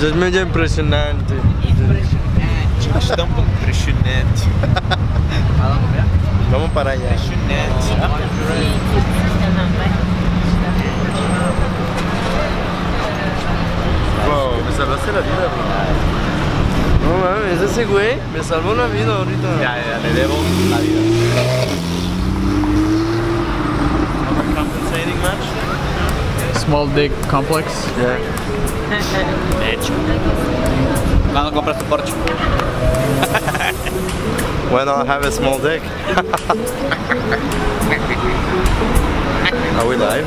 Pues es medio impresionante. Está un poco impresionante. Vamos para allá. Wow, me salvaste la vida, bro. No mames, ese güey me salvó la vida ahorita. Ya, ya, le debo la vida. Compensating match? Small Dick Complex. Yeah. De hecho. ¿Cuándo compras tu Porsche? When I have a small dick. Are we live?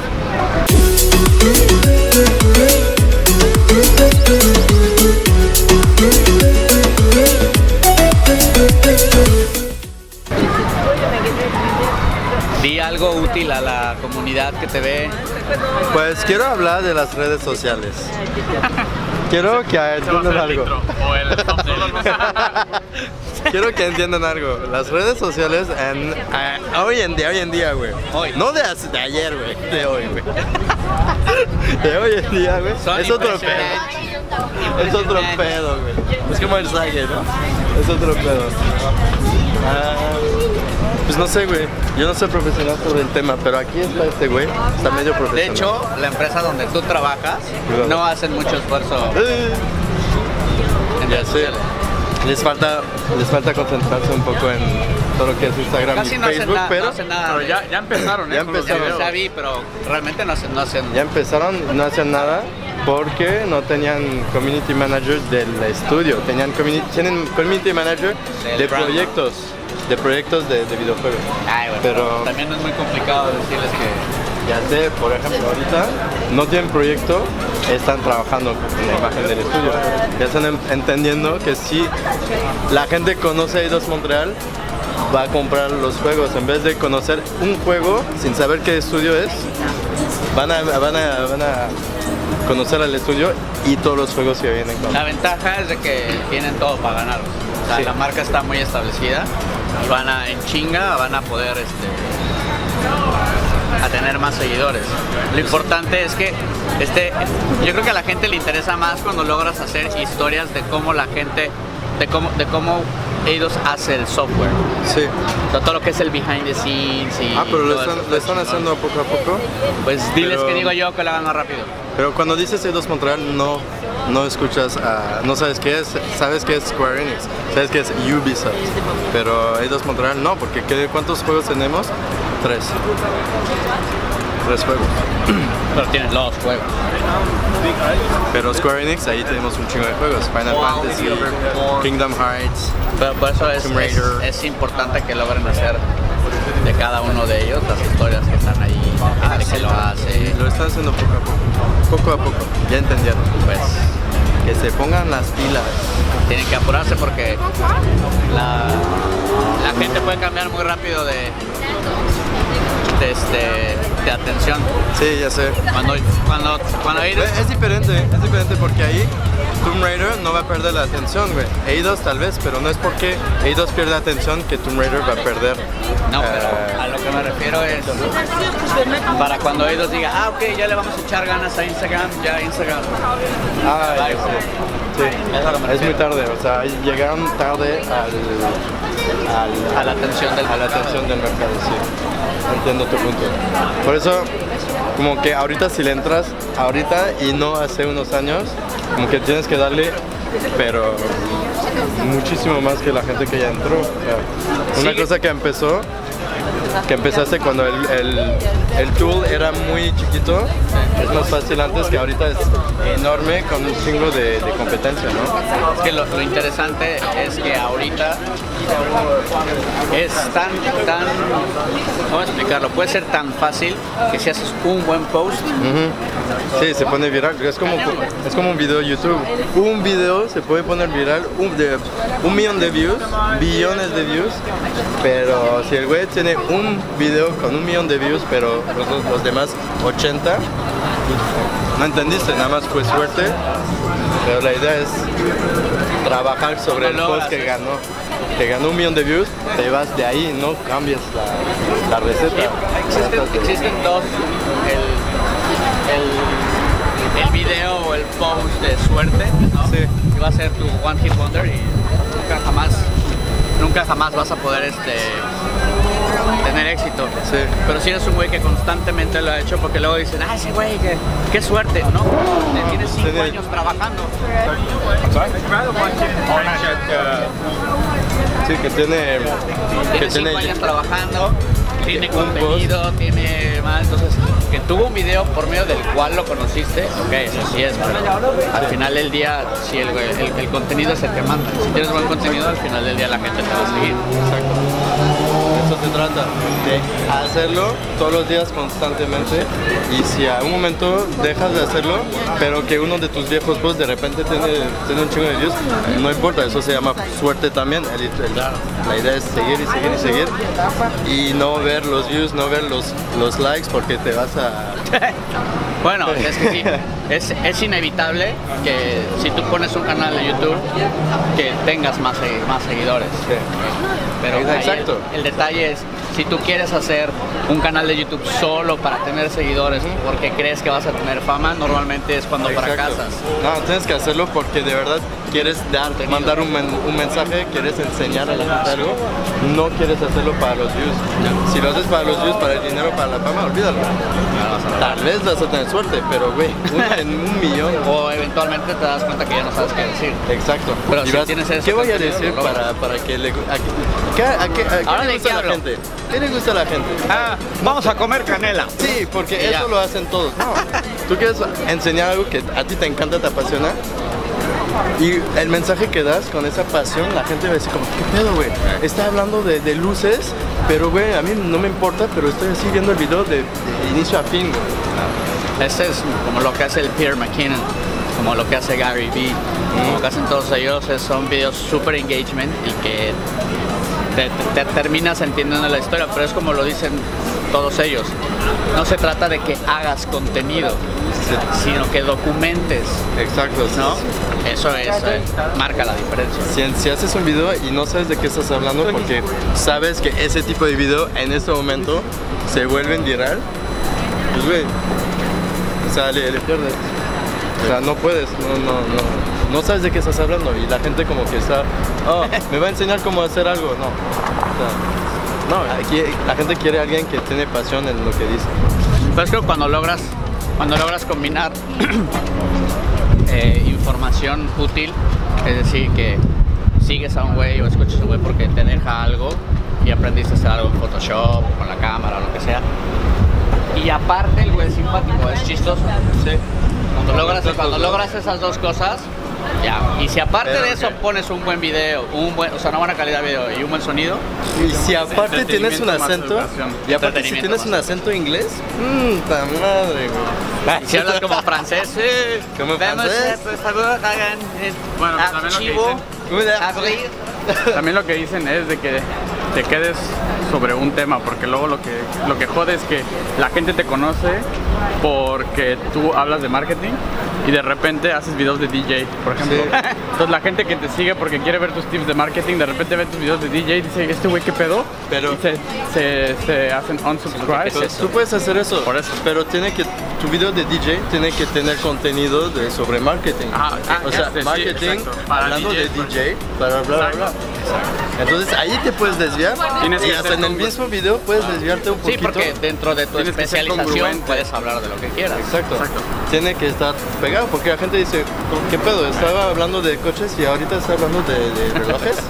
Di algo útil a la comunidad que te ve. Pues quiero hablar de las redes sociales. Quiero que entiendan algo. Quiero que entiendan algo. Las redes sociales en, eh, hoy en día, hoy en día, güey. Hoy. No de, ayer, güey. De hoy, güey. De hoy en día, güey. Son Es otro pedo. Es otro pedo, güey. Es como el Sage, ¿no? Es otro pedo. Ah, pues no sé, güey. Yo no soy profesional sobre el tema, pero aquí está este güey. Está medio De profesional. hecho, la empresa donde tú trabajas no hacen mucho esfuerzo Eh, en Ya sé. Les falta, les falta concentrarse un poco en todo lo que es Instagram Casi y no hacen, Facebook, nada, pero no hacen nada. Pero ya, ya empezaron, ¿eh? Ya los empezaron. Ya vi, pero realmente no hacen, no hacen. ya empezaron, no hacían nada porque no tenían community manager del estudio, tenían community, tienen community manager Del de brand. proyectos, de proyectos de, de videojuegos. Ay, Pero- pero también es muy complicado decirles que Ya sé, por ejemplo, ahorita no tienen proyecto, están trabajando en la imagen del estudio. Ya están en- entendiendo que si la gente conoce Eidos Montreal, va a comprar los juegos. En vez de conocer un juego sin saber qué estudio es, van a, van a, van a conocer al estudio y todos los juegos que vienen con. la ventaja es de que tienen todo para ganar. O sea, Sí. la marca está muy establecida y van a, en chinga, van a poder este, a tener más seguidores. Lo importante es que este, yo creo que a la gente le interesa más cuando logras hacer historias de cómo la gente, de cómo, de cómo ellos hacen el software. Sí. O sea, todo lo que es el behind the scenes y Ah, pero lo están, lo está están haciendo poco a poco. Pues diles pero- que digo yo que lo hagan más rápido. Pero cuando dices Eidos Montreal no, no escuchas, a- no sabes qué es, sabes que es Square Enix, sabes que es Ubisoft. Pero Eidos Montreal no, porque ¿qué- ¿cuántos juegos tenemos? Tres. Tres juegos. Pero tienes los juegos. Pero Square Enix ahí tenemos un chingo de juegos. Final Fantasy, Kingdom Hearts. Pero por eso es, Tomb Raider. es, es importante que logren hacer de cada uno de ellos las historias que están ahí, la gente que lo hace. Lo están haciendo poco a poco. Poco a poco. Ya entendieron. Pues Que se pongan las pilas. tienen que apurarse porque la, la gente puede cambiar muy rápido de, de, este, de atención. Sí, ya sé. Cuando, cuando, cuando Es, eres- es diferente, es diferente porque ahí Tomb Raider no va a perder la atención, güey. Eidos tal vez, pero no es porque Eidos pierde la atención que Tomb Raider va a perder. No, eh, pero a lo que me refiero es para cuando ellos digan, ah, ok, ya le vamos a echar ganas a Instagram, ya Instagram. ah, Bye. Sí, Es muy tarde, o sea, llegaron tarde al, al- A la atención del a la mercado. atención del mercado, sí. Entiendo tu punto. Por eso, como que ahorita si le entras, ahorita y no hace unos años, como que tienes que darle, pero muchísimo más que la gente que ya entró. O sea, Una Sí. cosa que empezó, que empezaste cuando el, el- el tool era muy chiquito, es más fácil antes que ahorita es enorme con un chingo de, de competencia, ¿no? Es que lo, lo interesante es que ahorita es tan, tan, ¿cómo explicarlo? Puede ser tan fácil que si haces un buen post, Ujú. Sí, se pone viral. Es como, es como un video de YouTube. Un video se puede poner viral, un, de, un millón de views, billones de views. Pero si el güey tiene un video con un millón de views, pero los, los demás 80, no entendiste, nada más fue suerte. Pero la idea es trabajar sobre el post que ganó. Que ganó un millón de views, te vas de ahí, no cambias la, la receta. existen, existen dos, el, el, el video o el post de suerte suerte, ¿no? Sí. Y va a ser tu one hit wonder y nunca jamás, nunca jamás vas a poder este tener éxito. Sí. Pero si eres un güey que constantemente lo ha hecho, porque luego dicen, ah, ese güey, qué, qué suerte, ¿no? Tienes cinco años trabajando. Sí, que tiene. Que Tiene cinco años trabajando, tiene contenido, tiene más, entonces que tuvo un video por medio del cual lo conociste, ok, eso sí es, pero al final del día, si el, el- el contenido es el que manda, si tienes buen contenido, al final del día la gente te va a seguir. Exacto. Eso se trata, de hacerlo todos los días constantemente y si a un momento dejas de hacerlo, pero que uno de tus viejos posts de repente tiene, tiene un chingo de views, no importa, eso se llama suerte también. El- La idea es seguir y seguir y seguir y no ver los views, no ver los, los likes porque te vas a... Bueno, es que sí, es, es inevitable que si tú pones un canal de YouTube, que tengas más, más seguidores. Pero Exacto. El, el detalle es, si tú quieres hacer un canal de YouTube solo para tener seguidores, porque crees que vas a tener fama, normalmente es cuando Exacto. fracasas. No, tienes que hacerlo porque de verdad quieres dar, mandar un, men- un mensaje, quieres enseñar a la gente algo, no quieres hacerlo para los views. Si lo haces para los views, para el dinero, para la fama, olvídalo. Tal vez vas a tener suerte, pero güey, en un millón. O eventualmente te das cuenta que ya no sabes qué decir. Exacto. Pero Y si vas, tienes eso, ¿Qué voy a decir para, para que le a, Ahora, le ¿de gusta la gente? ¿Qué le gusta a la gente? Ah, vamos a comer canela. Sí, porque Y ya. eso lo hacen todos. No. Tú quieres enseñar algo que a ti te encanta, te apasiona. Y el mensaje que das con esa pasión, la gente va a decir como, ¿qué pedo, güey? Está hablando de, de luces, pero, güey, a mí no me importa, pero estoy así viendo el video de, de inicio a fin, güey. Este es como lo que hace el Pierre McKinnon, como lo que hace Gary Vee, como que hacen todos ellos, son videos super engagement y que te, te- te terminas entendiendo la historia, pero es como lo dicen todos ellos. No se trata de que hagas contenido, sino que documentes, Exacto. ¿no? Eso es, eh, marca la diferencia. Si, si haces un video y no sabes de qué estás hablando porque sabes que ese tipo de video en este momento se vuelven viral, pues güey, o sea, le, le pierdes. O sea, no puedes, no, no, no, no sabes de qué estás hablando y la gente como que está, oh, me va a enseñar cómo hacer algo, no. O sea, no, aquí la gente quiere a alguien que tiene pasión en lo que dice. Pero es que cuando logras, cuando logras combinar eh, información útil, es decir, que sigues a un güey o escuchas a un güey porque te deja algo y aprendiste a hacer algo en Photoshop, con la cámara o lo que sea. Y aparte el güey es simpático, es chistoso. Cuando logras, cuando logras esas dos cosas, ya. Y si aparte Pero, de eso pones un buen video, un buen, o sea, una buena calidad de video y un buen sonido, Y si aparte tienes un acento, y aparte si tienes un acento inglés, mmm, ta madre, güey. si hablas como francés, sí. Como francés. Bueno, también lo que archivo, dicen. abrir. También lo que dicen es de que te quedes sobre un tema, porque luego lo que, lo que jode es que la gente te conoce porque tú hablas de marketing y de repente haces videos de DJ, por ejemplo. Sí. Entonces la gente que te sigue porque quiere ver tus tips de marketing, de repente ve tus videos de DJ y dice, ¿este güey qué pedo? Pero- Y se, se, se hacen unsubscribe. Tú puedes hacer eso, Por eso. pero tiene que tu video de DJ tiene que tener contenido de sobre marketing. Ajá, o sea, sí, sí, marketing. Para hablando de pues. DJ, para bla bla bla. Entonces ahí te puedes desviar y hasta en el mismo video puedes desviarte un Sí, poquito. porque dentro de tu Tienes especialización puedes hablar de lo que quieras. Exacto. Exacto. Tiene que estar pegado porque la gente dice, ¿qué pedo? Estaba hablando de coches y ahorita está hablando de, de relojes.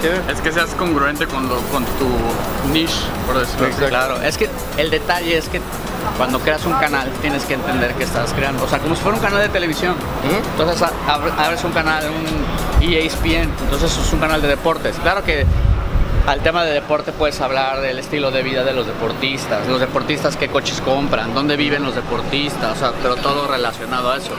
Que ver. Es que seas congruente con, lo- con tu niche, por decirlo así. Exacto. Claro, es que el detalle es que cuando creas un canal tienes que entender que estás creando, o sea, como si fuera un canal de televisión. Entonces abres un canal, un ESPN, entonces es un canal de deportes. Claro que al tema de deporte puedes hablar del estilo de vida de los deportistas, los deportistas qué coches compran, dónde viven los deportistas, o sea, pero todo relacionado a eso.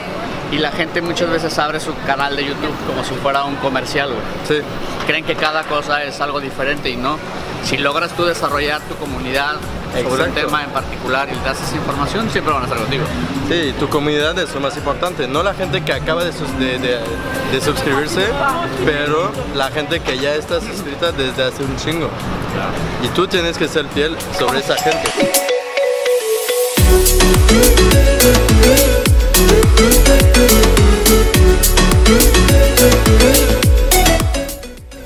Y la gente muchas veces abre su canal de YouTube como si fuera un comercial, güey Sí. creen que cada cosa es algo diferente y no. Si logras tú desarrollar tu comunidad sobre un tema en particular y le das esa información, siempre van a estar contigo. Sí, tu comunidad es lo más importante, no la gente que acaba de, suscribirse, pero la gente que ya está suscrita desde hace un chingo. Y tú tienes que ser fiel sobre esa gente.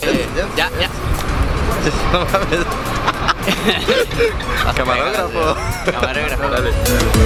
Eh, ya, ya. Camarógrafo. Camarógrafo.